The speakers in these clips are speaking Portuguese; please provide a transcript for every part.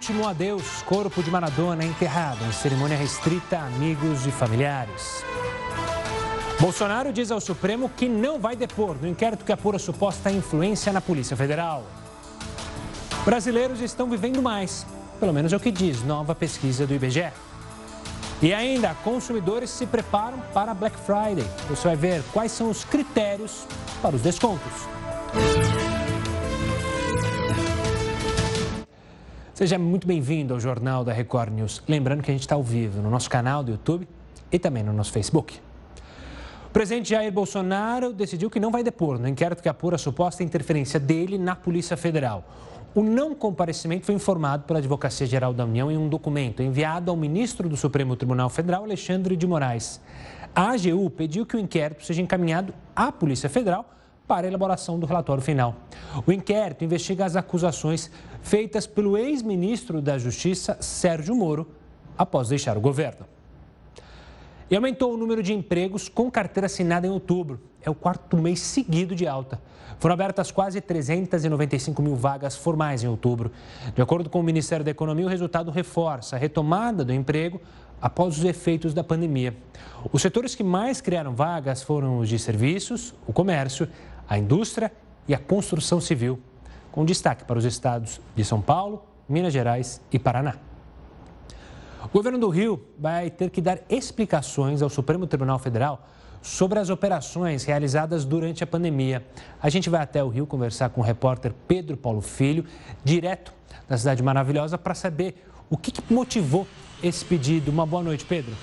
último adeus, corpo de Maradona enterrado em cerimônia restrita a amigos e familiares. Bolsonaro diz ao Supremo que não vai depor no inquérito que apura suposta influência na Polícia Federal. Brasileiros estão vivendo mais, pelo menos é o que diz nova pesquisa do IBGE. E ainda, consumidores se preparam para Black Friday. Você vai ver quais são os critérios para os descontos. Seja muito bem-vindo ao Jornal da Record News. Lembrando que a gente está ao vivo no nosso canal do YouTube e também no nosso Facebook. O presidente Jair Bolsonaro decidiu que não vai depor no inquérito que apura a suposta interferência dele na Polícia Federal. O não comparecimento foi informado pela Advocacia Geral da União em um documento enviado ao ministro do Supremo Tribunal Federal, Alexandre de Moraes. A AGU pediu que o inquérito seja encaminhado à Polícia Federal para a elaboração do relatório final. O inquérito investiga as acusações feitas pelo ex-ministro da Justiça, Sérgio Moro, após deixar o governo. E aumentou o número de empregos com carteira assinada em outubro. É o quarto mês seguido de alta. Foram abertas quase 395 mil vagas formais em outubro. De acordo com o Ministério da Economia, o resultado reforça a retomada do emprego após os efeitos da pandemia. Os setores que mais criaram vagas foram os de serviços, o comércio, a indústria e a construção civil, com destaque para os estados de São Paulo, Minas Gerais e Paraná. O governo do Rio vai ter que dar explicações ao Supremo Tribunal Federal sobre as operações realizadas durante a pandemia. A gente vai até o Rio conversar com o repórter Pedro Paulo Filho, direto da Cidade Maravilhosa, para saber o que motivou esse pedido. Uma boa noite, Pedro.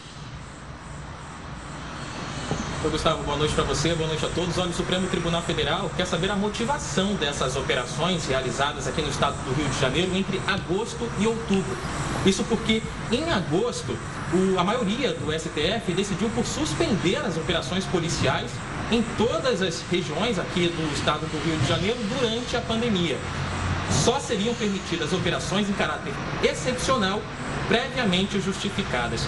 Oi, Gustavo, boa noite para você, boa noite a todos. Olha, o Supremo Tribunal Federal quer saber a motivação dessas operações realizadas aqui no estado do Rio de Janeiro entre agosto e outubro. Isso porque, em agosto, o, a maioria do STF decidiu por suspender as operações policiais em todas as regiões aqui do estado do Rio de Janeiro durante a pandemia. Só seriam permitidas operações em caráter excepcional, previamente justificadas.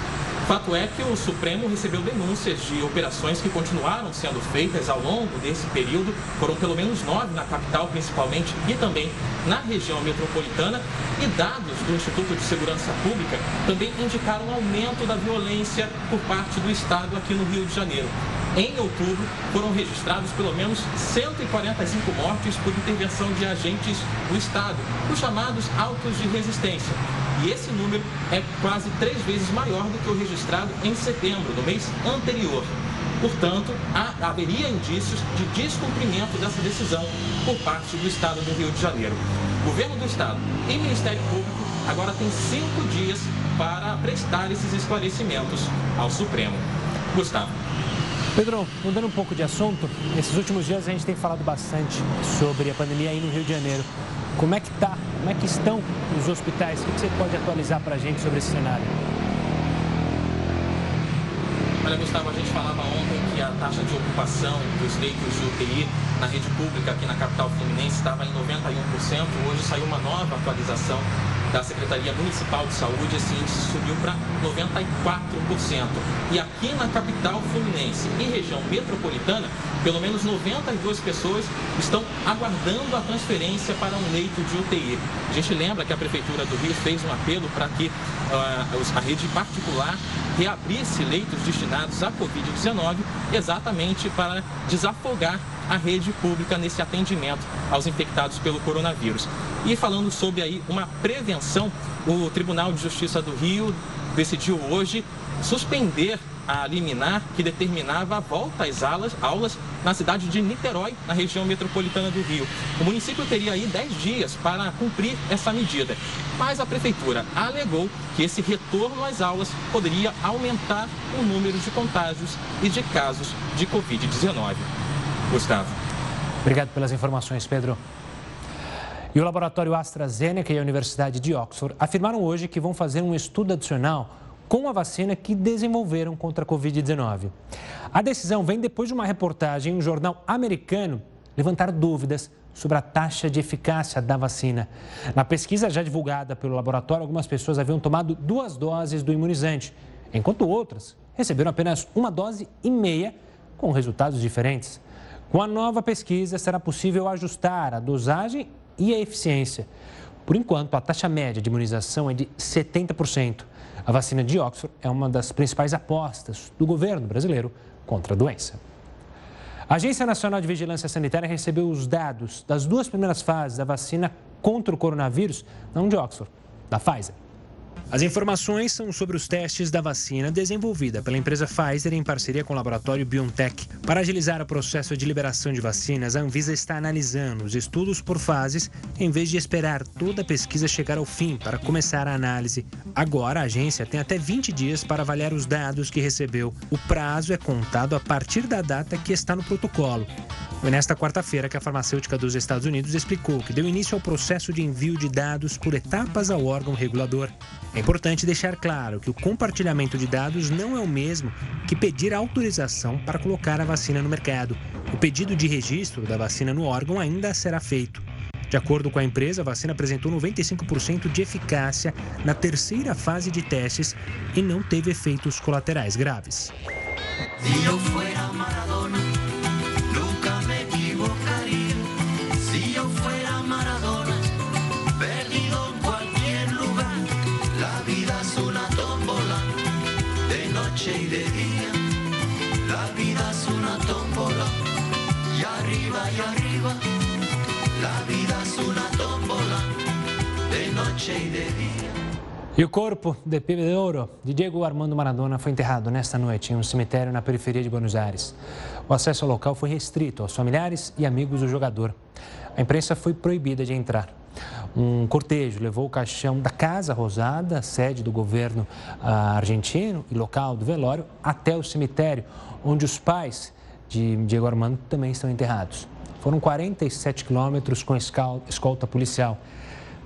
Fato é que o Supremo recebeu denúncias de operações que continuaram sendo feitas ao longo desse período, foram pelo menos nove na capital, principalmente, e também na região metropolitana, e dados do Instituto de Segurança Pública também indicaram um aumento da violência por parte do Estado aqui no Rio de Janeiro. Em outubro, foram registrados pelo menos 145 mortes por intervenção de agentes do Estado, os chamados autos de resistência. E esse número é quase três vezes maior do que o registrado em setembro, do mês anterior. Portanto, há, haveria indícios de descumprimento dessa decisão por parte do Estado do Rio de Janeiro. Governo do Estado e Ministério Público agora têm cinco dias para prestar esses esclarecimentos ao Supremo. Gustavo. Pedro, mudando um pouco de assunto, nesses últimos dias a gente tem falado bastante sobre a pandemia aí no Rio de Janeiro. Como é que tá? Como é que estão os hospitais? O que você pode atualizar para a gente sobre esse cenário? Olha, Gustavo, a gente falava ontem que a taxa de ocupação dos leitos de UTI na rede pública aqui na capital fluminense estava em 91%. Hoje saiu uma nova atualização da Secretaria Municipal de Saúde, esse índice subiu para 94%. E aqui na capital fluminense e região metropolitana, pelo menos 92 pessoas estão aguardando a transferência para um leito de UTI. A gente lembra que a Prefeitura do Rio fez um apelo para que uh, a rede particular reabrisse leitos destinados à Covid-19, exatamente para desafogar a rede pública nesse atendimento aos infectados pelo coronavírus. E falando sobre aí uma prevenção, o Tribunal de Justiça do Rio decidiu hoje suspender a liminar que determinava a volta às aulas, aulas na cidade de Niterói, na região metropolitana do Rio. O município teria aí 10 dias para cumprir essa medida, mas a prefeitura alegou que esse retorno às aulas poderia aumentar o número de contágios e de casos de Covid-19. Gustavo. Obrigado pelas informações, Pedro. E o laboratório AstraZeneca e a Universidade de Oxford afirmaram hoje que vão fazer um estudo adicional com a vacina que desenvolveram contra a Covid-19. A decisão vem depois de uma reportagem em um jornal americano levantar dúvidas sobre a taxa de eficácia da vacina. Na pesquisa já divulgada pelo laboratório, algumas pessoas haviam tomado duas doses do imunizante, enquanto outras receberam apenas uma dose e meia, com resultados diferentes. Com a nova pesquisa, será possível ajustar a dosagem e a eficiência. Por enquanto, a taxa média de imunização é de 70%. A vacina de Oxford é uma das principais apostas do governo brasileiro contra a doença. A Agência Nacional de Vigilância Sanitária recebeu os dados das duas primeiras fases da vacina contra o coronavírus, não de Oxford, da Pfizer. As informações são sobre os testes da vacina desenvolvida pela empresa Pfizer em parceria com o laboratório BioNTech. Para agilizar o processo de liberação de vacinas, a Anvisa está analisando os estudos por fases, em vez de esperar toda a pesquisa chegar ao fim para começar a análise. Agora, a agência tem até 20 dias para avaliar os dados que recebeu. O prazo é contado a partir da data que está no protocolo. Foi nesta quarta-feira que a farmacêutica dos Estados Unidos explicou que deu início ao processo de envio de dados por etapas ao órgão regulador. É importante deixar claro que o compartilhamento de dados não é o mesmo que pedir autorização para colocar a vacina no mercado. O pedido de registro da vacina no órgão ainda será feito. De acordo com a empresa, a vacina apresentou 95% de eficácia na terceira fase de testes e não teve efeitos colaterais graves. E o corpo de Pibe de Ouro, de Diego Armando Maradona, foi enterrado nesta noite em um cemitério na periferia de Buenos Aires. O acesso ao local foi restrito aos familiares e amigos do jogador. A imprensa foi proibida de entrar. Um cortejo levou o caixão da Casa Rosada, sede do governo ah, argentino e local do velório, até o cemitério, onde os pais de Diego Armando também estão enterrados. Foram 47 quilômetros com escolta policial.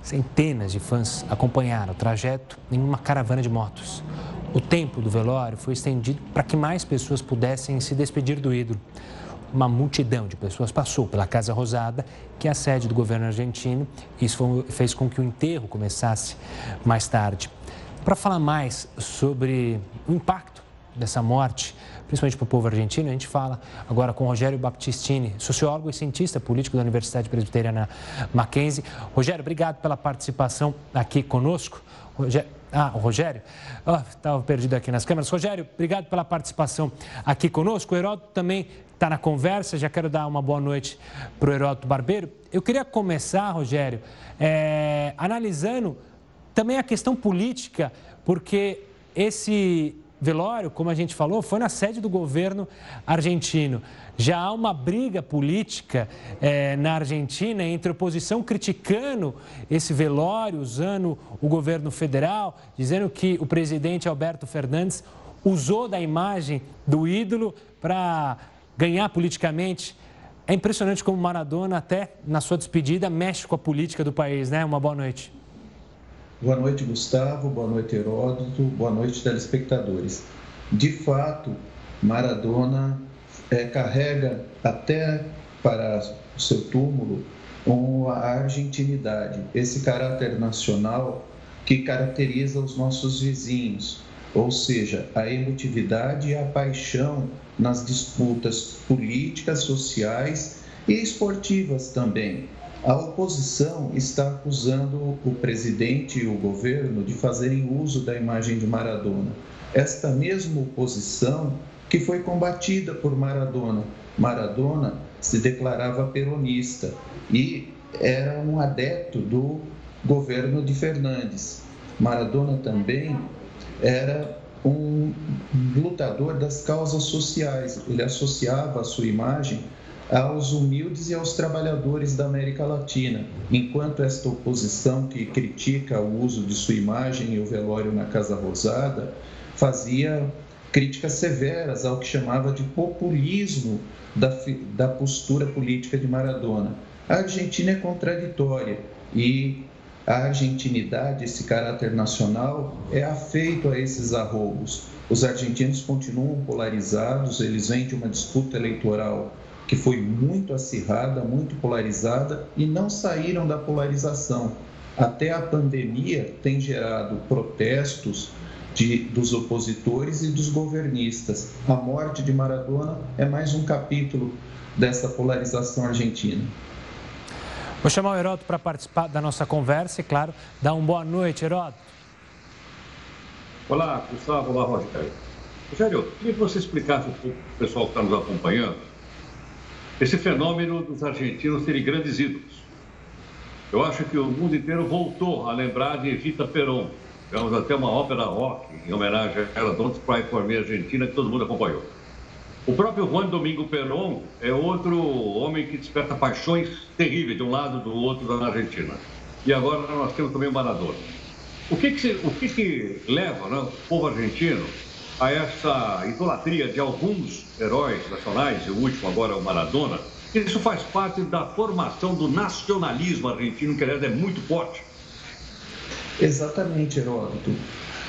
Centenas de fãs acompanharam o trajeto em uma caravana de motos. O tempo do velório foi estendido para que mais pessoas pudessem se despedir do ídolo uma multidão de pessoas passou pela Casa Rosada, que é a sede do governo argentino. Isso fez com que o enterro começasse mais tarde. Para falar mais sobre o impacto dessa morte, principalmente para o povo argentino, a gente fala agora com Rogério Baptistini, sociólogo e cientista político da Universidade Presbiteriana Mackenzie. Rogério, obrigado pela participação aqui conosco. Rogério, ah, o Rogério? Estava oh, perdido aqui nas câmeras. Rogério, obrigado pela participação aqui conosco. O Heródoto também está na conversa. Já quero dar uma boa noite para o Heródoto Barbeiro. Eu queria começar, Rogério, é, analisando também a questão política, porque esse velório, como a gente falou, foi na sede do governo argentino. Já há uma briga política é, na Argentina entre oposição criticando esse velório, usando o governo federal, dizendo que o presidente Alberto Fernandes usou da imagem do ídolo para ganhar politicamente. É impressionante como Maradona, até na sua despedida, mexe com a política do país, né? Uma boa noite. Boa noite, Gustavo. Boa noite, Heródoto. Boa noite, telespectadores. De fato, Maradona é, carrega até para o seu túmulo a argentinidade, esse caráter nacional que caracteriza os nossos vizinhos, ou seja, a emotividade e a paixão nas disputas políticas, sociais e esportivas também. A oposição está acusando o presidente e o governo de fazerem uso da imagem de Maradona. Esta mesma oposição que foi combatida por Maradona. Maradona se declarava peronista e era um adepto do governo de Fernandes. Maradona também era um lutador das causas sociais. Ele associava a sua imagem aos humildes e aos trabalhadores da América Latina, enquanto esta oposição que critica o uso de sua imagem e o velório na Casa Rosada fazia críticas severas ao que chamava de populismo da, da postura política de Maradona. A Argentina é contraditória e a argentinidade, esse caráter nacional, é afeito a esses arroubos. Os argentinos continuam polarizados, eles vêm de uma disputa eleitoral que foi muito acirrada, muito polarizada e não saíram da polarização. Até a pandemia tem gerado protestos de, dos opositores e dos governistas. A morte de Maradona é mais um capítulo dessa polarização argentina. Vou chamar o Heródoto para participar da nossa conversa e, claro, dar uma boa noite, Heródoto. Olá, Gustavo. Olá, Rogério. Rogério, eu queria que você explicasse um pouco para o pessoal que está nos acompanhando esse fenômeno dos argentinos terem grandes ídolos. Eu acho que o mundo inteiro voltou a lembrar de Evita Perón. Tivemos até uma ópera rock em homenagem a ela, Don't Cry For Me Argentina, que todo mundo acompanhou. O próprio Juan Domingo Perón é outro homem que desperta paixões terríveis de um lado do outro na Argentina. E agora nós temos também o Maradona. O que, que, o que, que leva né, o povo argentino a essa idolatria de alguns heróis nacionais, e o último agora é o Maradona? Isso faz parte da formação do nacionalismo argentino, que aliás é muito forte. Exatamente, Heródoto.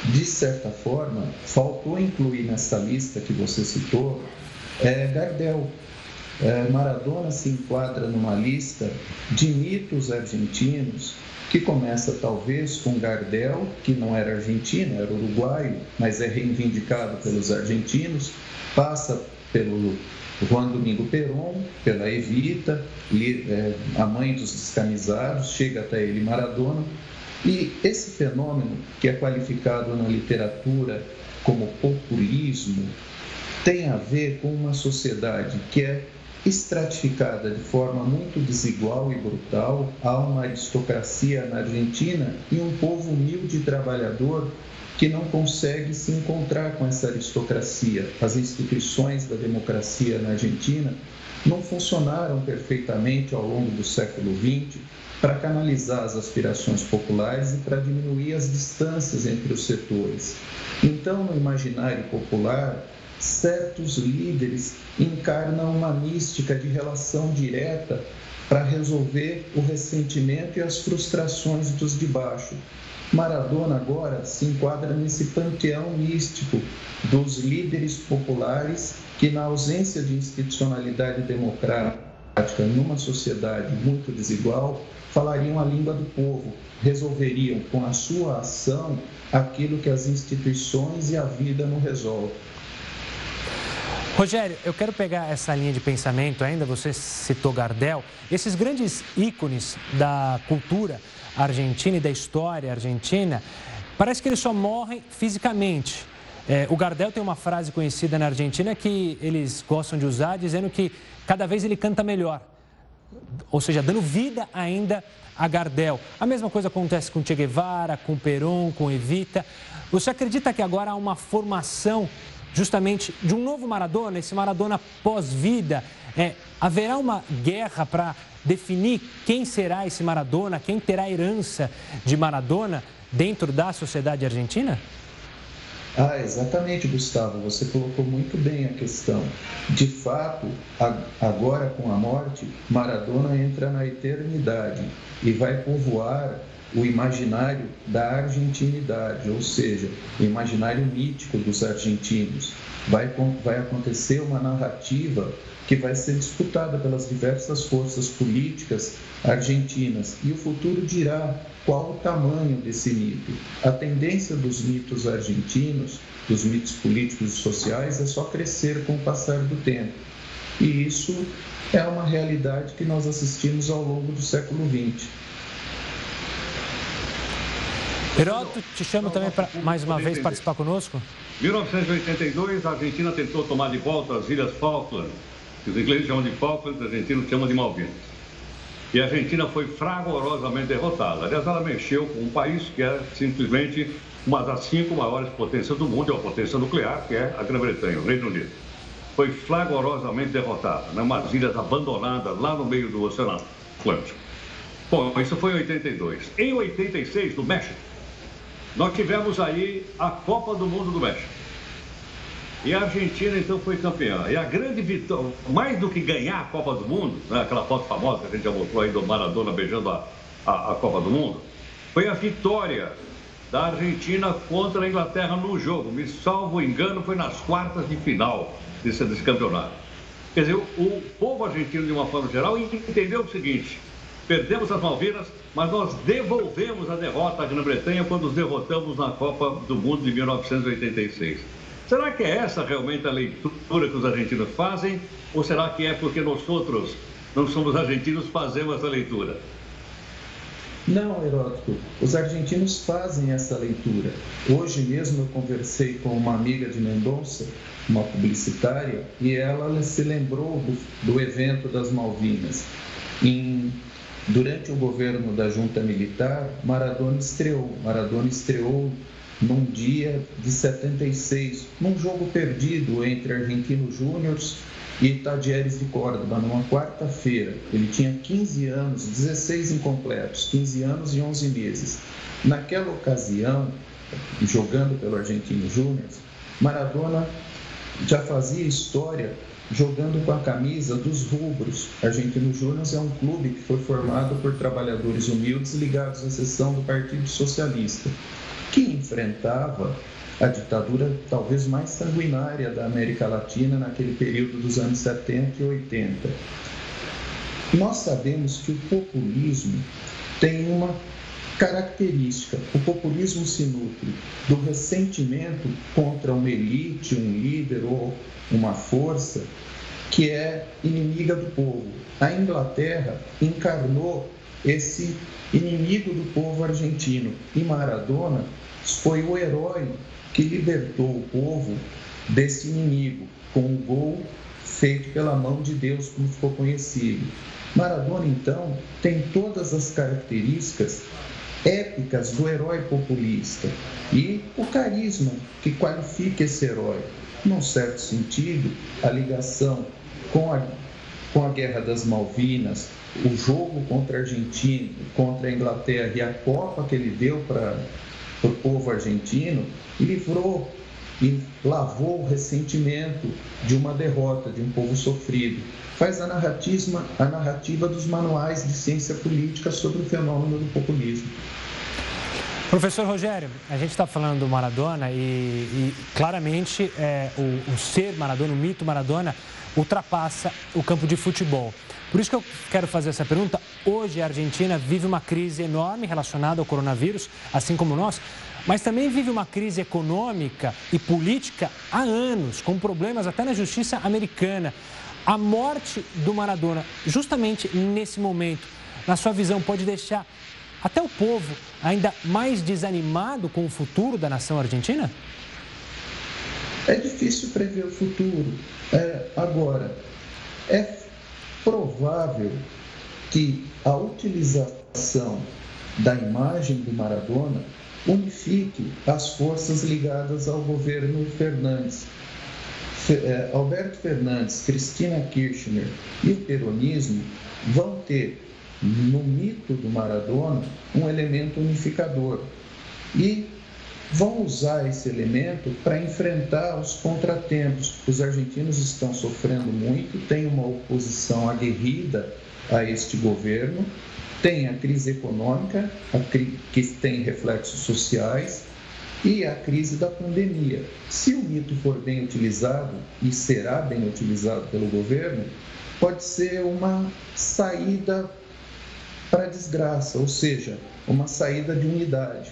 De certa forma, faltou incluir nessa lista que você citou é, Gardel. É, Maradona se enquadra numa lista de mitos argentinos que começa talvez com Gardel, que não era argentino, era uruguaio, mas é reivindicado pelos argentinos, passa pelo Juan Domingo Perón, pela Evita, é, a mãe dos descamisados, chega até ele Maradona. E esse fenômeno, que é qualificado na literatura como populismo, tem a ver com uma sociedade que é estratificada de forma muito desigual e brutal. Há uma aristocracia na Argentina e um povo humilde e trabalhador que não consegue se encontrar com essa aristocracia. As instituições da democracia na Argentina não funcionaram perfeitamente ao longo do século XX para canalizar as aspirações populares e para diminuir as distâncias entre os setores. Então, no imaginário popular, certos líderes encarnam uma mística de relação direta para resolver o ressentimento e as frustrações dos de baixo. Maradona agora se enquadra nesse panteão místico dos líderes populares que, na ausência de institucionalidade democrática numa sociedade muito desigual, falariam a língua do povo, resolveriam com a sua ação aquilo que as instituições e a vida não resolvem. Rogério, eu quero pegar essa linha de pensamento ainda, você citou Gardel, esses grandes ícones da cultura argentina e da história argentina, parece que eles só morrem fisicamente. É, o Gardel tem uma frase conhecida na Argentina que eles gostam de usar, dizendo que cada vez ele canta melhor. Ou seja, dando vida ainda a Gardel. A mesma coisa acontece com Che Guevara, com Perón, com Evita. Você acredita que agora há uma formação justamente de um novo Maradona, esse Maradona pós-vida. É, haverá uma guerra para definir quem será esse Maradona, quem terá herança de Maradona dentro da sociedade argentina? Ah, exatamente, Gustavo. Você colocou muito bem a questão. De fato, agora com a morte, Maradona entra na eternidade e vai povoar o imaginário da argentinidade, ou seja, o imaginário mítico dos argentinos. Vai, vai acontecer uma narrativa que vai ser disputada pelas diversas forças políticas argentinas e o futuro dirá qual o tamanho desse mito. A tendência dos mitos argentinos, dos mitos políticos e sociais, é só crescer com o passar do tempo. E isso é uma realidade que nós assistimos ao longo do século XX. Heródoto, te chamo também para mais uma vez participar conosco. 1982, a Argentina tentou tomar de volta as Ilhas Falkland, que os ingleses chamam de Falkland, os argentinos chamam de Malvinas. E a Argentina foi fragorosamente derrotada. Aliás, ela mexeu com um país que é simplesmente uma das cinco maiores potências do mundo, é potência nuclear, que é a Grã-Bretanha, o Reino Unido. Foi fragorosamente derrotada, né? umas ilhas abandonadas lá no meio do Oceano Atlântico. Bom, isso foi em 82. Em 86, no México, nós tivemos aí a Copa do Mundo do México. E a Argentina então foi campeã. E a grande vitória, mais do que ganhar a Copa do Mundo, né, aquela foto famosa que a gente já mostrou aí do Maradona beijando a, a, a Copa do Mundo, foi a vitória da Argentina contra a Inglaterra no jogo. Me salvo engano, foi nas quartas de final desse, desse campeonato. Quer dizer, o, povo argentino, de uma forma geral, entendeu o seguinte: Perdemos as Malvinas, mas nós devolvemos a derrota à Grã-Bretanha quando os derrotamos na Copa do Mundo de 1986. Será que é essa realmente a leitura que os argentinos fazem? Ou será que é porque nós outros não somos argentinos, fazemos essa leitura? Não, Heródoto, os argentinos fazem essa leitura. Hoje mesmo eu conversei com uma amiga de Mendonça, uma publicitária, e ela se lembrou do, do evento das Malvinas. Em, durante o governo da junta militar, Maradona estreou. Maradona estreou num dia de 76, num jogo perdido entre Argentinos Júniors e Tadieres de Córdoba, numa quarta-feira. Ele tinha 15 anos, 16 incompletos, 15 anos e 11 meses. Naquela ocasião, jogando pelo Argentino Júnior, Maradona já fazia história jogando com a camisa dos rubros. Argentino Júnior é um clube que foi formado por trabalhadores humildes ligados à seção do Partido Socialista, que enfrentava a ditadura talvez mais sanguinária da América Latina naquele período dos anos 70 e 80. Nós sabemos que o populismo tem uma característica. O populismo se nutre do ressentimento contra uma elite, um líder ou uma força que é inimiga do povo. A Inglaterra encarnou esse inimigo do povo argentino e Maradona foi o herói que libertou o povo desse inimigo, com um gol feito pela mão de Deus, como ficou conhecido. Maradona, então, tem todas as características épicas do herói populista e o carisma que qualifica esse herói. Num certo sentido, a ligação com a, com a Guerra das Malvinas, o jogo contra a Argentina, contra a Inglaterra e a Copa que ele deu para o povo argentino livrou e lavou o ressentimento de uma derrota de um povo sofrido. Faz a narrativa, a narrativa dos manuais de ciência política sobre o fenômeno do populismo. Professor Rogério, a gente está falando do Maradona e, e claramente é, o, o ser Maradona, o mito Maradona, ultrapassa o campo de futebol. Por isso que eu quero fazer essa pergunta. Hoje a Argentina vive uma crise enorme relacionada ao coronavírus, assim como nós, mas também vive uma crise econômica e política há anos, com problemas até na justiça americana. A morte do Maradona, justamente nesse momento, na sua visão, pode deixar até o povo ainda mais desanimado com o futuro da nação argentina? É difícil prever o futuro. É, agora, é provável que a utilização da imagem do Maradona unifique as forças ligadas ao governo Fernandes. É, Alberto Fernandes, Cristina Kirchner e o peronismo vão ter no mito do Maradona um elemento unificador e vão usar esse elemento para enfrentar os contratempos. Os argentinos estão sofrendo muito, tem uma oposição aguerrida a este governo, tem a crise econômica, a cri que tem reflexos sociais, e a crise da pandemia. Se o mito for bem utilizado, e será bem utilizado pelo governo, pode ser uma saída para a desgraça, ou seja, uma saída de unidade.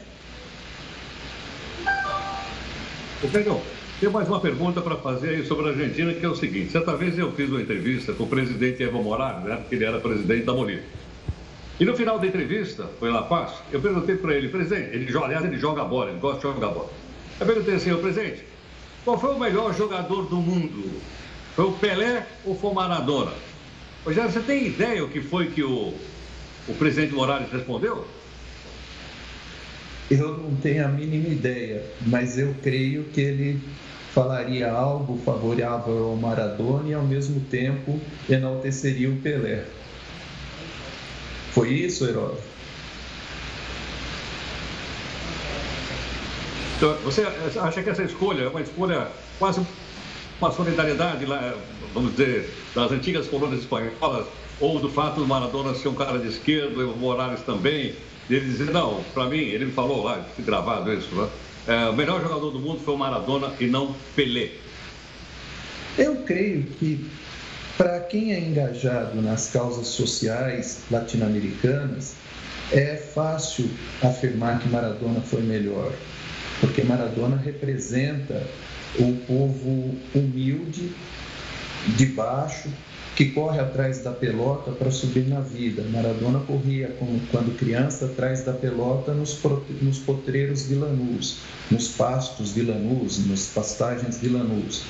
Pedro, tem mais uma pergunta para fazer aí sobre a Argentina, que é o seguinte: certa vez eu fiz uma entrevista com o presidente Evo Morales, né, porque ele era presidente da Bolívia. E no final da entrevista, foi lá Paz, eu perguntei para ele, presidente, ele aliás, ele joga bola, ele gosta de jogar bola. Eu perguntei assim, o presidente, qual foi o melhor jogador do mundo? Foi o Pelé ou foi o Maradona? Rogério, você tem ideia o que foi que o, o presidente Morales respondeu? Eu não tenho a mínima ideia, mas eu creio que ele falaria algo favorável ao Maradona e ao mesmo tempo enalteceria o Pelé. Foi isso, Herói? Então, você acha que essa escolha é uma escolha quase uma solidariedade, vamos dizer, das antigas colônias espanholas, ou do fato do Maradona ser um cara de esquerda, Evo Morales também, ele dizer, não, para mim, ele me falou lá, gravado isso, né? É, o melhor jogador do mundo foi o Maradona e não Pelé. Eu creio que para quem é engajado nas causas sociais latino-americanas, é fácil afirmar que Maradona foi melhor, porque Maradona representa o povo humilde, de baixo, que corre atrás da pelota para subir na vida. Maradona corria como quando criança atrás da pelota nos, nos potreiros vilanus, nos pastos vilanus, nas pastagens vilanus.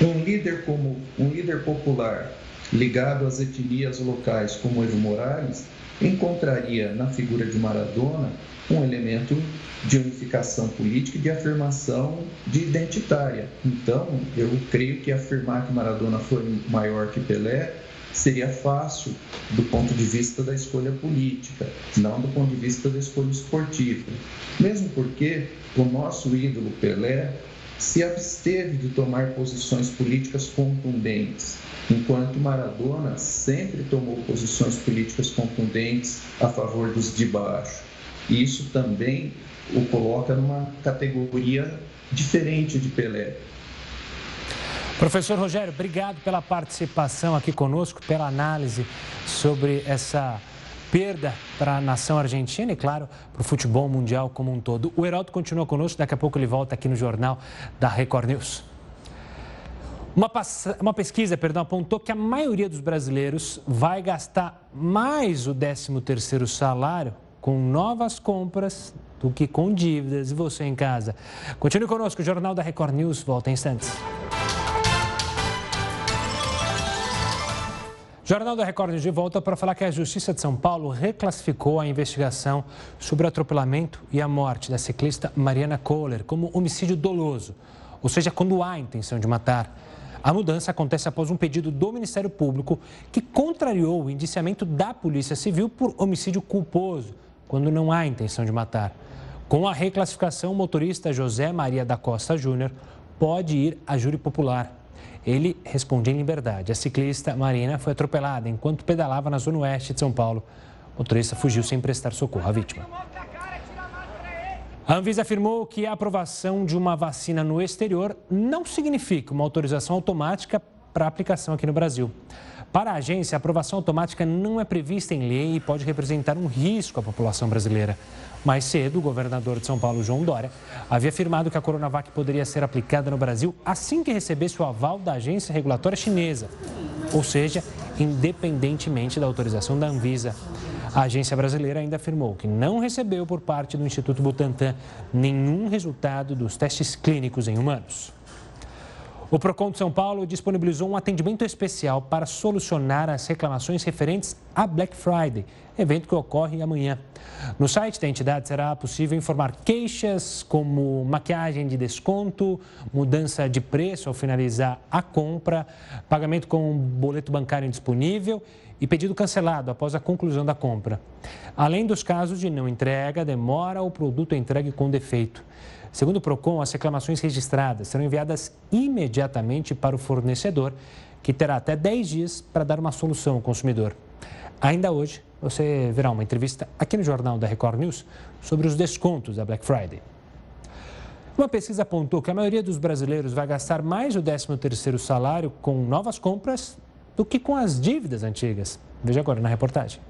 Um líder como um líder popular ligado às etnias locais como Evo Morales encontraria na figura de Maradona um elemento de unificação política e de afirmação de identitária. Então, eu creio que afirmar que Maradona foi maior que Pelé seria fácil do ponto de vista da escolha política, não do ponto de vista da escolha esportiva. Mesmo porque o nosso ídolo Pelé se absteve de tomar posições políticas contundentes, enquanto Maradona sempre tomou posições políticas contundentes a favor dos de baixo. E isso também o coloca numa categoria diferente de Pelé. Professor Rogério, obrigado pela participação aqui conosco, pela análise sobre essa perda para a nação argentina e, claro, para o futebol mundial como um todo. O Heraldo continua conosco, daqui a pouco ele volta aqui no Jornal da Record News. Uma, uma, pesquisa perdão, apontou que a maioria dos brasileiros vai gastar mais o 13º salário com novas compras do que com dívidas. E você em casa? Continue conosco, o Jornal da Record News volta em instantes. Jornal da Record de volta para falar que a Justiça de São Paulo reclassificou a investigação sobre o atropelamento e a morte da ciclista Mariana Kohler como homicídio doloso, ou seja, quando há intenção de matar. A mudança acontece após um pedido do Ministério Público que contrariou o indiciamento da Polícia Civil por homicídio culposo, quando não há intenção de matar. Com a reclassificação, o motorista José Maria da Costa Júnior pode ir a júri popular. Ele responde em liberdade. A ciclista Marina foi atropelada enquanto pedalava na zona oeste de São Paulo. O motorista fugiu sem prestar socorro à vítima. A Anvisa afirmou que a aprovação de uma vacina no exterior não significa uma autorização automática para aplicação aqui no Brasil. Para a agência, a aprovação automática não é prevista em lei e pode representar um risco à população brasileira. Mais cedo, o governador de São Paulo, João Dória, havia afirmado que a Coronavac poderia ser aplicada no Brasil assim que recebesse o aval da agência regulatória chinesa, ou seja, independentemente da autorização da Anvisa. A agência brasileira ainda afirmou que não recebeu por parte do Instituto Butantan nenhum resultado dos testes clínicos em humanos. O Procon de São Paulo disponibilizou um atendimento especial para solucionar as reclamações referentes a Black Friday, evento que ocorre amanhã. No site da entidade será possível informar queixas como maquiagem de desconto, mudança de preço ao finalizar a compra, pagamento com boleto bancário indisponível e pedido cancelado após a conclusão da compra. Além dos casos de não entrega, demora ou produto entregue com defeito. Segundo o PROCON, as reclamações registradas serão enviadas imediatamente para o fornecedor, que terá até 10 dias para dar uma solução ao consumidor. Ainda hoje, você verá uma entrevista aqui no Jornal da Record News sobre os descontos da Black Friday. Uma pesquisa apontou que a maioria dos brasileiros vai gastar mais o 13º salário com novas compras do que com as dívidas antigas. Veja agora na reportagem.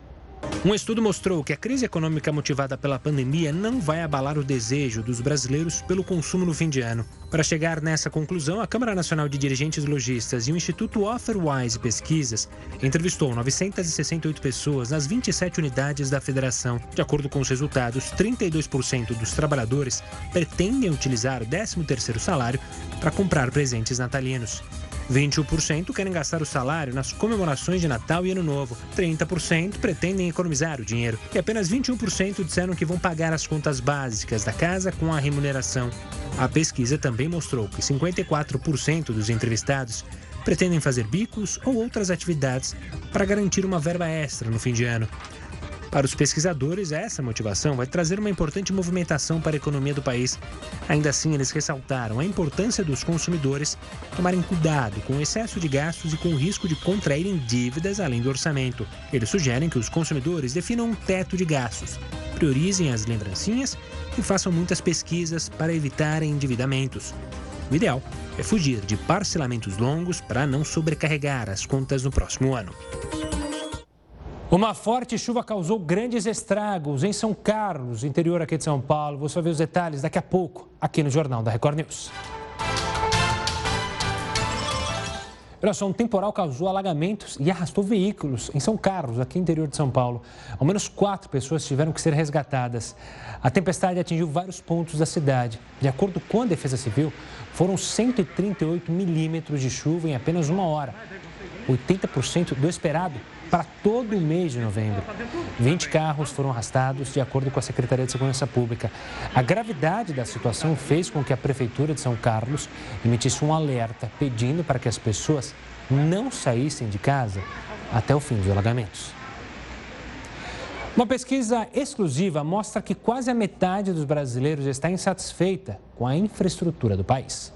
Um estudo mostrou que a crise econômica motivada pela pandemia não vai abalar o desejo dos brasileiros pelo consumo no fim de ano. Para chegar nessa conclusão, a Câmara Nacional de Dirigentes Logistas e o Instituto Offerwise Pesquisas entrevistou 968 pessoas nas 27 unidades da federação. De acordo com os resultados, 32% dos trabalhadores pretendem utilizar o 13º salário para comprar presentes natalinos. 21% querem gastar o salário nas comemorações de Natal e Ano Novo. 30% pretendem economizar o dinheiro. E apenas 21% disseram que vão pagar as contas básicas da casa com a remuneração. A pesquisa também mostrou que 54% dos entrevistados pretendem fazer bicos ou outras atividades para garantir uma verba extra no fim de ano. Para os pesquisadores, essa motivação vai trazer uma importante movimentação para a economia do país. Ainda assim, eles ressaltaram a importância dos consumidores tomarem cuidado com o excesso de gastos e com o risco de contraírem dívidas além do orçamento. Eles sugerem que os consumidores definam um teto de gastos, priorizem as lembrancinhas e façam muitas pesquisas para evitar endividamentos. O ideal é fugir de parcelamentos longos para não sobrecarregar as contas no próximo ano. Uma forte chuva causou grandes estragos em São Carlos, interior aqui de São Paulo. Você vai ver os detalhes daqui a pouco, aqui no Jornal da Record News. Olha só, um temporal causou alagamentos e arrastou veículos em São Carlos, aqui no interior de São Paulo. Ao menos quatro pessoas tiveram que ser resgatadas. A tempestade atingiu vários pontos da cidade. De acordo com a Defesa Civil, foram 138 milímetros de chuva em apenas uma hora. 80% do esperado para todo o mês de novembro. 20 carros foram arrastados, de acordo com a Secretaria de Segurança Pública. A gravidade da situação fez com que a Prefeitura de São Carlos emitisse um alerta pedindo para que as pessoas não saíssem de casa até o fim dos alagamentos. Uma pesquisa exclusiva mostra que quase a metade dos brasileiros está insatisfeita com a infraestrutura do país.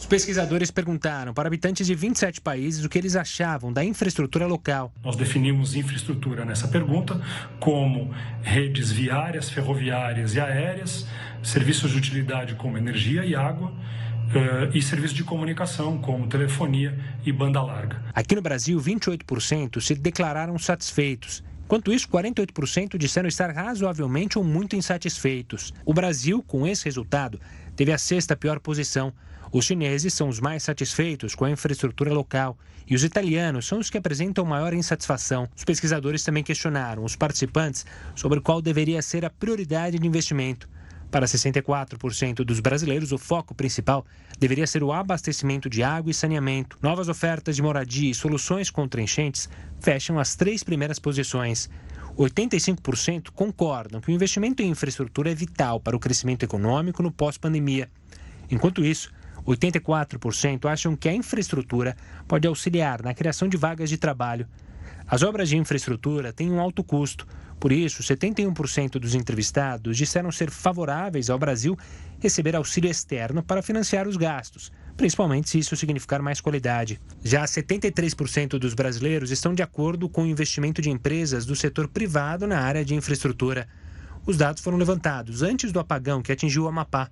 Os pesquisadores perguntaram para habitantes de 27 países o que eles achavam da infraestrutura local. Nós definimos infraestrutura nessa pergunta como redes viárias, ferroviárias e aéreas, serviços de utilidade como energia e água. Uh, e serviços de comunicação, como telefonia e banda larga. Aqui no Brasil, 28% se declararam satisfeitos. Enquanto isso, 48% disseram estar razoavelmente ou muito insatisfeitos. O Brasil, com esse resultado, teve a sexta pior posição, os chineses são os mais satisfeitos com a infraestrutura local e os italianos são os que apresentam maior insatisfação. Os pesquisadores também questionaram os participantes sobre qual deveria ser a prioridade de investimento. Para 64% dos brasileiros, o foco principal deveria ser o abastecimento de água e saneamento. Novas ofertas de moradia e soluções contra enchentes fecham as três primeiras posições. 85% concordam que o investimento em infraestrutura é vital para o crescimento econômico no pós-pandemia. Enquanto isso, 84% acham que a infraestrutura pode auxiliar na criação de vagas de trabalho. As obras de infraestrutura têm um alto custo, por isso, 71% dos entrevistados disseram ser favoráveis ao Brasil receber auxílio externo para financiar os gastos, principalmente se isso significar mais qualidade. Já 73% dos brasileiros estão de acordo com o investimento de empresas do setor privado na área de infraestrutura. Os dados foram levantados antes do apagão que atingiu o Amapá.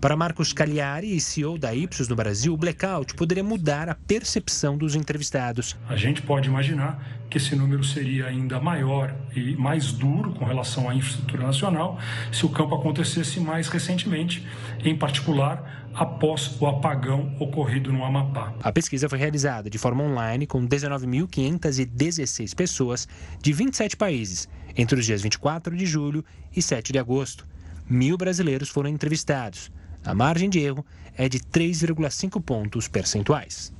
Para Marcos Cagliari, CEO da Ipsos no Brasil, o blackout poderia mudar a percepção dos entrevistados. A gente pode imaginar que esse número seria ainda maior e mais duro com relação à infraestrutura nacional se o campo acontecesse mais recentemente, em particular após o apagão ocorrido no Amapá. A pesquisa foi realizada de forma online com 19.516 pessoas de 27 países entre os dias 24 de julho e 7 de agosto. Mil brasileiros foram entrevistados. A margem de erro é de 3,5 pontos percentuais.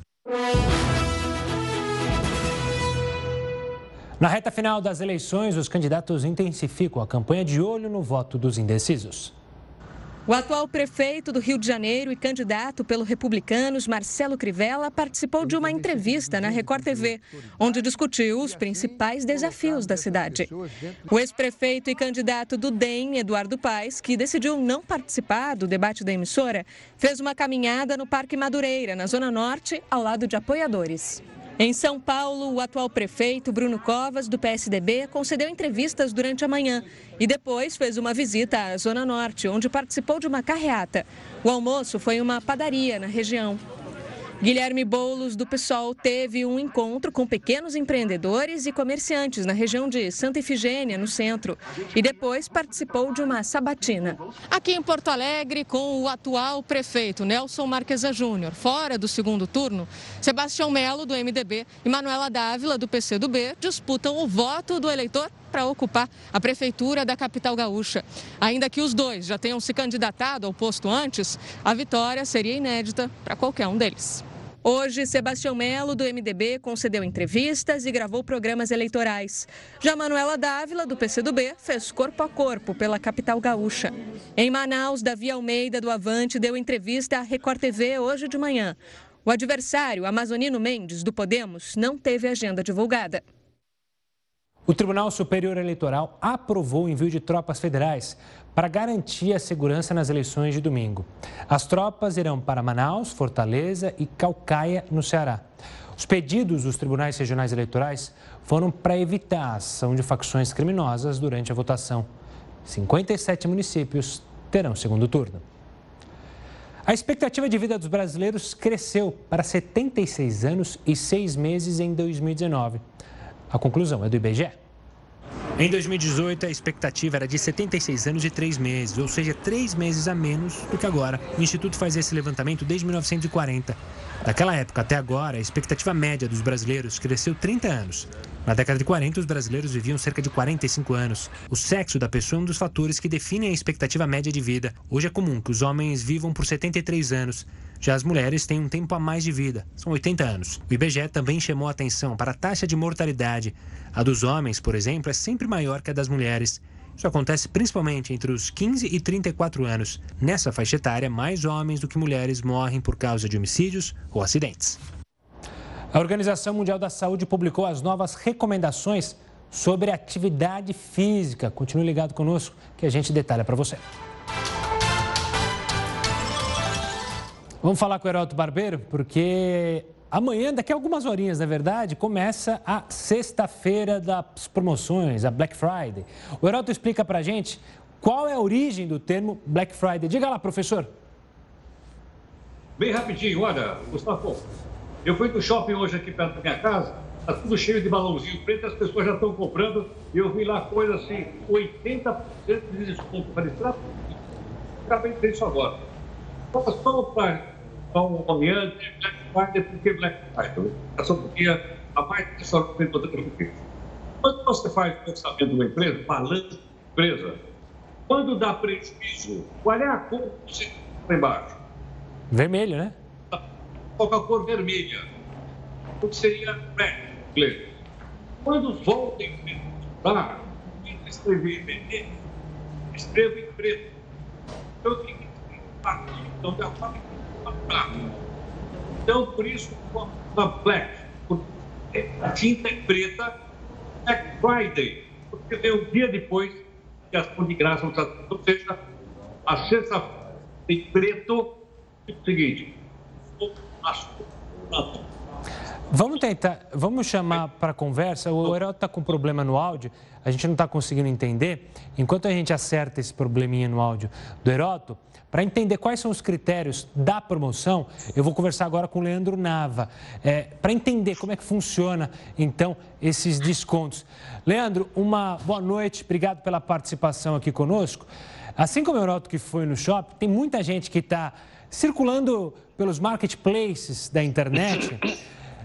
Na reta final das eleições, os candidatos intensificam a campanha de olho no voto dos indecisos. O atual prefeito do Rio de Janeiro e candidato pelo Republicanos, Marcelo Crivella, participou de uma entrevista na Record TV, onde discutiu os principais desafios da cidade. O ex-prefeito e candidato do DEM, Eduardo Paes, que decidiu não participar do debate da emissora, fez uma caminhada no Parque Madureira, na Zona Norte, ao lado de apoiadores. Em São Paulo, o atual prefeito Bruno Covas, do PSDB, concedeu entrevistas durante a manhã e depois fez uma visita à Zona Norte, onde participou de uma carreata. O almoço foi em uma padaria na região. Guilherme Boulos, do PSOL, teve um encontro com pequenos empreendedores e comerciantes na região de Santa Ifigênia, no centro, e depois participou de uma sabatina. Aqui em Porto Alegre, com o atual prefeito Nelson Marquesa Júnior, fora do segundo turno, Sebastião Melo, do MDB, e Manuela Dávila, do PCdoB, disputam o voto do eleitor para ocupar a prefeitura da capital gaúcha. Ainda que os dois já tenham se candidatado ao posto antes, a vitória seria inédita para qualquer um deles. Hoje, Sebastião Melo, do MDB, concedeu entrevistas e gravou programas eleitorais. Já Manuela Dávila, do PCdoB, fez corpo a corpo pela capital gaúcha. Em Manaus, Davi Almeida, do Avante, deu entrevista à Record TV hoje de manhã. O adversário, Amazonino Mendes, do Podemos, não teve agenda divulgada. O Tribunal Superior Eleitoral aprovou o envio de tropas federais para garantir a segurança nas eleições de domingo. As tropas irão para Manaus, Fortaleza e Calcaia, no Ceará. Os pedidos dos tribunais regionais eleitorais foram para evitar a ação de facções criminosas durante a votação. 57 municípios terão segundo turno. A expectativa de vida dos brasileiros cresceu para 76 anos e 6 meses em 2019. A conclusão é do IBGE. Em 2018, a expectativa era de 76 anos e 3 meses, ou seja, 3 meses a menos do que agora. O Instituto faz esse levantamento desde 1940. Daquela época até agora, a expectativa média dos brasileiros cresceu 30 anos. Na década de 40, os brasileiros viviam cerca de 45 anos. O sexo da pessoa é um dos fatores que definem a expectativa média de vida. Hoje é comum que os homens vivam por 73 anos. Já as mulheres têm um tempo a mais de vida, são 80 anos. O IBGE também chamou atenção para a taxa de mortalidade. A dos homens, por exemplo, é sempre maior que a das mulheres. Isso acontece principalmente entre os 15 e 34 anos. Nessa faixa etária, mais homens do que mulheres morrem por causa de homicídios ou acidentes. A Organização Mundial da Saúde publicou as novas recomendações sobre atividade física. Continue ligado conosco que a gente detalha para você. Vamos falar com o Heroto Barbeiro, porque amanhã, daqui a algumas horinhas, na verdade, começa a sexta-feira das promoções, a Black Friday. O Heroto explica para a gente qual é a origem do termo Black Friday. Diga lá, professor. Bem rapidinho, olha, Gustavo, eu fui no shopping hoje aqui perto da minha casa, está tudo cheio de balãozinho preto, as pessoas já estão comprando, e eu vi lá coisa assim, 80% de desconto. Falei, será que acabei isso agora? Só para amanhã de Black Friday, porque Black Friday? Essa porque a mais pessoal que tem toda Quando você faz o orçamento de uma empresa, balanço de empresa, quando dá prejuízo, qual é a cor que você tem embaixo? Vermelho, né? Qual é a cor vermelha? O que seria red, Quando volta em preto, tá? escrever vermelho, escreva em preto. Então, eu tenho que então, Então, por isso, a Black, a tinta é preta, Black Friday, porque vem um dia depois que as pão de graça Ou seja, a sexta em preto, é o seguinte, Vamos tentar, vamos chamar para conversa. O Heraldo está com problema no áudio, a gente não está conseguindo entender. Enquanto a gente acerta esse probleminha no áudio do Heroto, para entender quais são os critérios da promoção, eu vou conversar agora com o Leandro Nava, é, para entender como é que funciona, então, esses descontos. Leandro, uma boa noite, obrigado pela participação aqui conosco. Assim como o Euroto que foi no shopping, tem muita gente que está circulando pelos marketplaces da internet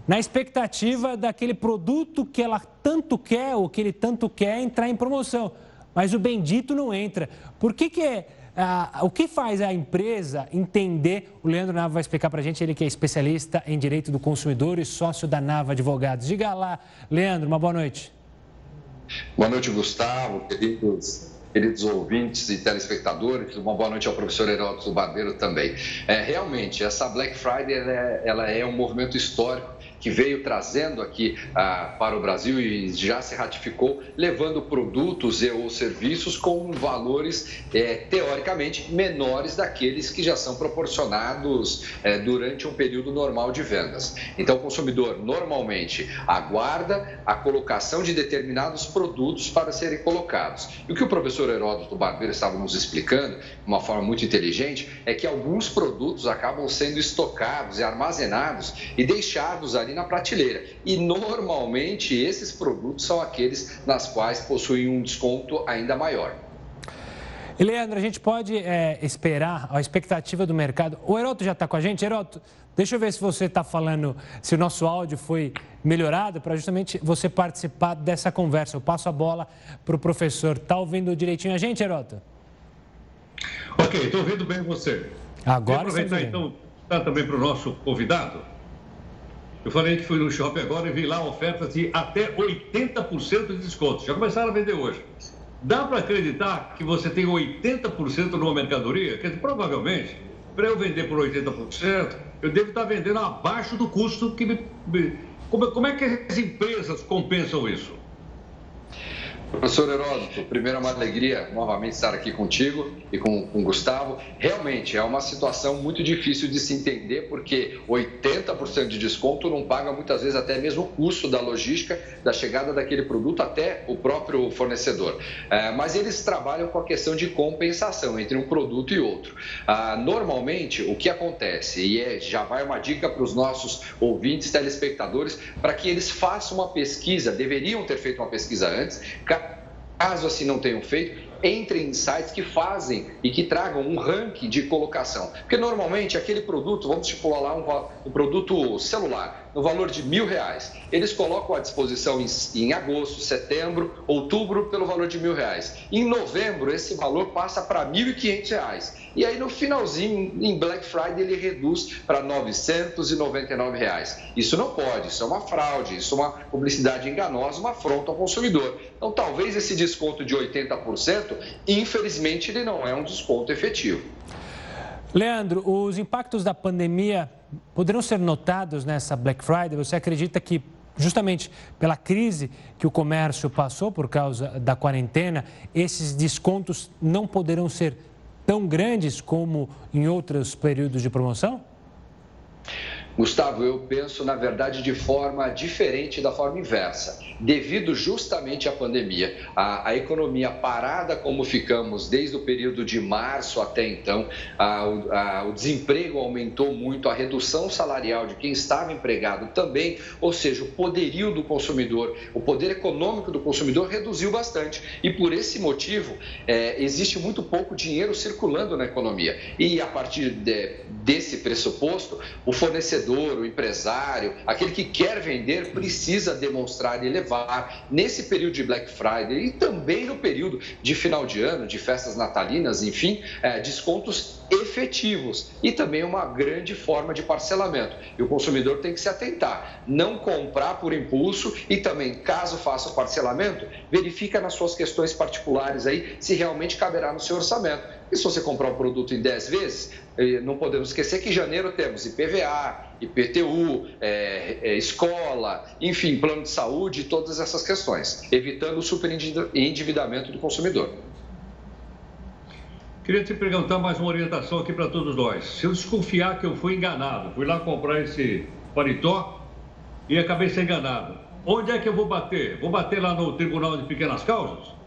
na expectativa daquele produto que ela tanto quer ou que ele tanto quer entrar em promoção. Mas o bendito não entra. Por que, que é ah, o que faz a empresa entender? O Leandro Nava vai explicar para a gente, ele que é especialista em direito do consumidor e sócio da Nava Advogados. Diga lá, Leandro, uma boa noite. Boa noite, Gustavo, queridos, queridos ouvintes e telespectadores. Uma boa noite ao professor Heródoto Barbeiro também. É, realmente, essa Black Friday ela é, ela é um movimento histórico que veio trazendo aqui ah, para o Brasil e já se ratificou, levando produtos e ou serviços com valores é, teoricamente menores daqueles que já são proporcionados é, durante um período normal de vendas. Então, o consumidor normalmente aguarda a colocação de determinados produtos para serem colocados. E o que o professor Heródoto Barbeiro estava nos explicando, de uma forma muito inteligente, é que alguns produtos acabam sendo estocados e armazenados e deixados ali na prateleira. E normalmente esses produtos são aqueles nas quais possuem um desconto ainda maior. E Leandro, a gente pode é, esperar a expectativa do mercado. O Heroto já está com a gente. Heroto, deixa eu ver se você está falando, se o nosso áudio foi melhorado para justamente você participar dessa conversa. Eu passo a bola para o professor. Está ouvindo direitinho a gente, Heroto? Ok, estou ouvindo bem você. Agora aproveitar então também para o nosso convidado eu falei que fui no shopping agora e vi lá ofertas de até 80% de desconto. Já começaram a vender hoje. Dá para acreditar que você tem 80% numa mercadoria? Quer dizer, provavelmente, para eu vender por 80%, eu devo estar vendendo abaixo do custo que me. Como, como é que as empresas compensam isso? Professor Heródoto, primeiro é uma alegria novamente estar aqui contigo e com, com o Gustavo. Realmente é uma situação muito difícil de se entender, porque 80% de desconto não paga muitas vezes até mesmo o custo da logística, da chegada daquele produto até o próprio fornecedor. É, mas eles trabalham com a questão de compensação entre um produto e outro. Ah, normalmente, o que acontece, e é, já vai uma dica para os nossos ouvintes, telespectadores, para que eles façam uma pesquisa, deveriam ter feito uma pesquisa antes, Caso assim não tenham feito, entre em sites que fazem e que tragam um ranking de colocação. Porque normalmente aquele produto, vamos estipular lá um, um produto celular, no valor de mil reais. Eles colocam à disposição em, em, agosto, setembro, outubro, pelo valor de mil reais. Em novembro, esse valor passa para mil e quinhentos reais. E aí, no finalzinho, em Black Friday, ele reduz para 999 reais. Isso não pode, isso é uma fraude, isso é uma publicidade enganosa, uma afronta ao consumidor. Então, talvez esse desconto de 80%, infelizmente, ele não é um desconto efetivo. Leandro, os impactos da pandemia poderão ser notados nessa Black Friday? Você acredita que, justamente pela crise que o comércio passou por causa da quarentena, esses descontos não poderão ser tão grandes como em outros períodos de promoção? Gustavo, eu penso, na verdade, de forma diferente da forma inversa. Devido justamente à pandemia, a, a economia parada como ficamos desde o período de março até então, a, a, o desemprego aumentou muito, a redução salarial de quem estava empregado também, ou seja, o poderio do consumidor, o poder econômico do consumidor reduziu bastante. E por esse motivo, é, existe muito pouco dinheiro circulando na economia. E a partir de, desse pressuposto, o fornecedor empreendedor, o empresário, aquele que quer vender, precisa demonstrar e levar nesse período de Black Friday e também no período de final de ano, de festas natalinas, enfim, é, descontos efetivos e também uma grande forma de parcelamento. E o consumidor tem que se atentar, não comprar por impulso e também, caso faça o parcelamento, verifica nas suas questões particulares aí se realmente caberá no seu orçamento. E se você comprar um produto em 10 vezes, eh, não podemos esquecer que em janeiro temos IPVA, IPTU, é, é, escola, enfim, plano de saúde, todas essas questões, evitando o superendividamento do consumidor. Queria te perguntar mais uma orientação aqui para todos nós. Se eu desconfiar que eu fui enganado, fui lá comprar esse paletó e acabei sendo enganado, onde é que eu vou bater? Vou bater lá no Tribunal de Pequenas Causas?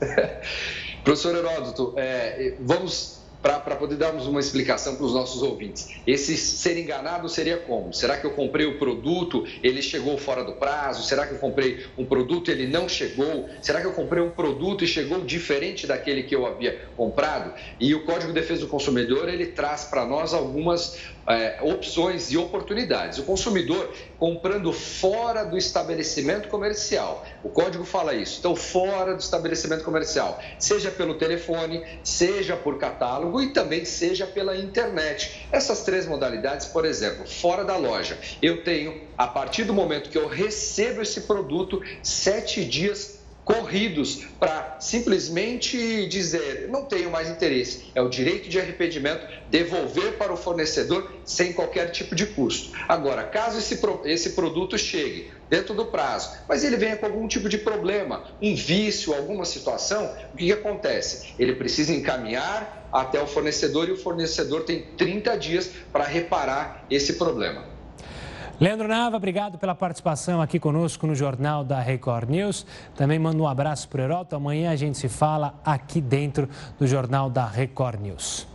Professor Heródoto, é, vamos para poder darmos uma explicação para os nossos ouvintes. Esse ser enganado seria como? Será que eu comprei o produto, ele chegou fora do prazo? Será que eu comprei um produto e ele não chegou? Será que eu comprei um produto e chegou diferente daquele que eu havia comprado? E o Código de Defesa do Consumidor, ele traz para nós algumas é, opções e oportunidades. O consumidor comprando fora do estabelecimento comercial. O código fala isso. Então, fora do estabelecimento comercial, seja pelo telefone, seja por catálogo e também seja pela internet. Essas três modalidades, por exemplo, fora da loja, eu tenho, a partir do momento que eu recebo esse produto, sete dias corridos para simplesmente dizer não tenho mais interesse. É o direito de arrependimento devolver para o fornecedor sem qualquer tipo de custo. Agora, caso esse, esse produto chegue dentro do prazo, mas ele venha com algum tipo de problema, um vício, alguma situação, o que, que acontece? Ele precisa encaminhar até o fornecedor e o fornecedor tem 30 dias para reparar esse problema. Leandro Nava, obrigado pela participação aqui conosco no Jornal da Record News. Também mando um abraço para o Heroto. Amanhã a gente se fala aqui dentro do Jornal da Record News.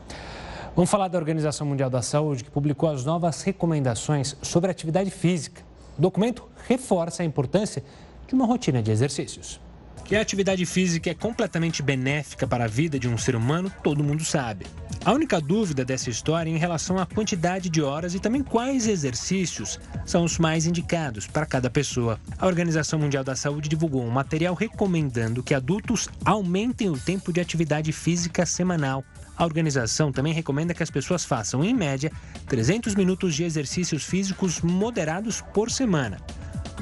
Vamos falar da Organização Mundial da Saúde, que publicou as novas recomendações sobre atividade física. O documento reforça a importância de uma rotina de exercícios. Que a atividade física é completamente benéfica para a vida de um ser humano, todo mundo sabe. A única dúvida dessa história é em relação à quantidade de horas e também quais exercícios são os mais indicados para cada pessoa. A Organização Mundial da Saúde divulgou um material recomendando que adultos aumentem o tempo de atividade física semanal. A organização também recomenda que as pessoas façam, em média, 300 minutos de exercícios físicos moderados por semana.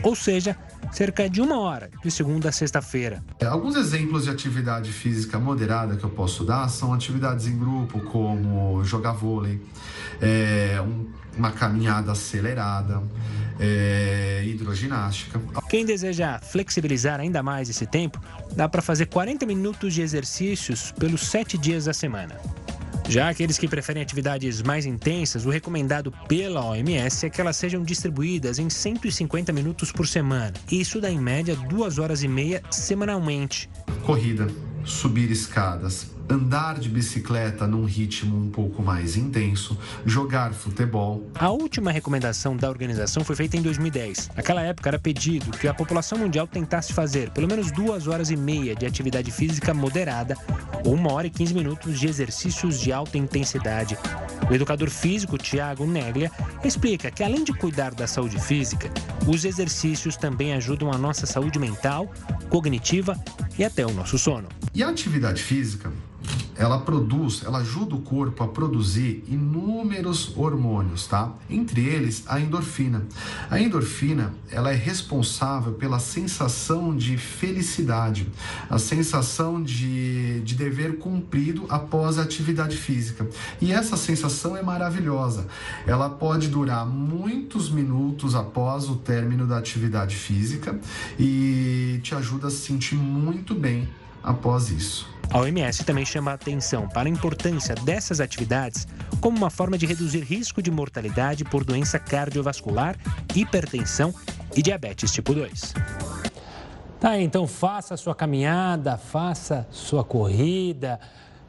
Ou seja, cerca de uma hora, de segunda a sexta-feira. É, alguns exemplos de atividade física moderada que eu posso dar são atividades em grupo, como jogar vôlei, é, um, uma caminhada acelerada, é, hidroginástica. Quem deseja flexibilizar ainda mais esse tempo, dá para fazer 40 minutos de exercícios pelos sete dias da semana. Já aqueles que preferem atividades mais intensas, o recomendado pela OMS é que elas sejam distribuídas em 150 minutos por semana. Isso dá em média duas horas e meia semanalmente. Corrida, subir escadas, andar de bicicleta num ritmo um pouco mais intenso, jogar futebol. A última recomendação da organização foi feita em 2010. Naquela época era pedido que a população mundial tentasse fazer pelo menos duas horas e meia de atividade física moderada ou uma hora e 15 minutos de exercícios de alta intensidade. O educador físico Tiago Neglia explica que além de cuidar da saúde física, os exercícios também ajudam a nossa saúde mental, cognitiva e até o nosso sono. E a atividade física ela produz, ela ajuda o corpo a produzir inúmeros hormônios, tá? Entre eles a endorfina. A endorfina, ela é responsável pela sensação de felicidade, a sensação de, de dever cumprido após a atividade física. E essa sensação é maravilhosa. Ela pode durar muitos minutos após o término da atividade física e te ajuda a se sentir muito bem após isso. A OMS também chama a atenção para a importância dessas atividades como uma forma de reduzir risco de mortalidade por doença cardiovascular, hipertensão e diabetes tipo 2. Tá, então faça sua caminhada, faça sua corrida.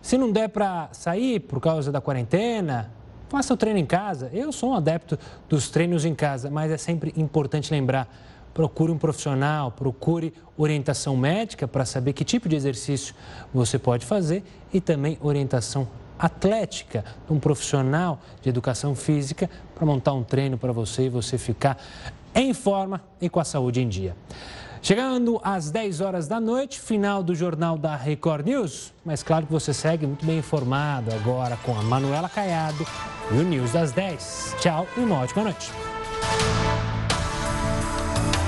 Se não der para sair por causa da quarentena, faça o treino em casa. Eu sou um adepto dos treinos em casa, mas é sempre importante lembrar procure um profissional, procure orientação médica para saber que tipo de exercício você pode fazer e também orientação atlética um profissional de educação física para montar um treino para você e você ficar em forma e com a saúde em dia. Chegando às 10 horas da noite, final do Jornal da Record News. Mas claro que você segue muito bem informado agora com a Manuela Caiado e o News das 10. Tchau e uma ótima noite.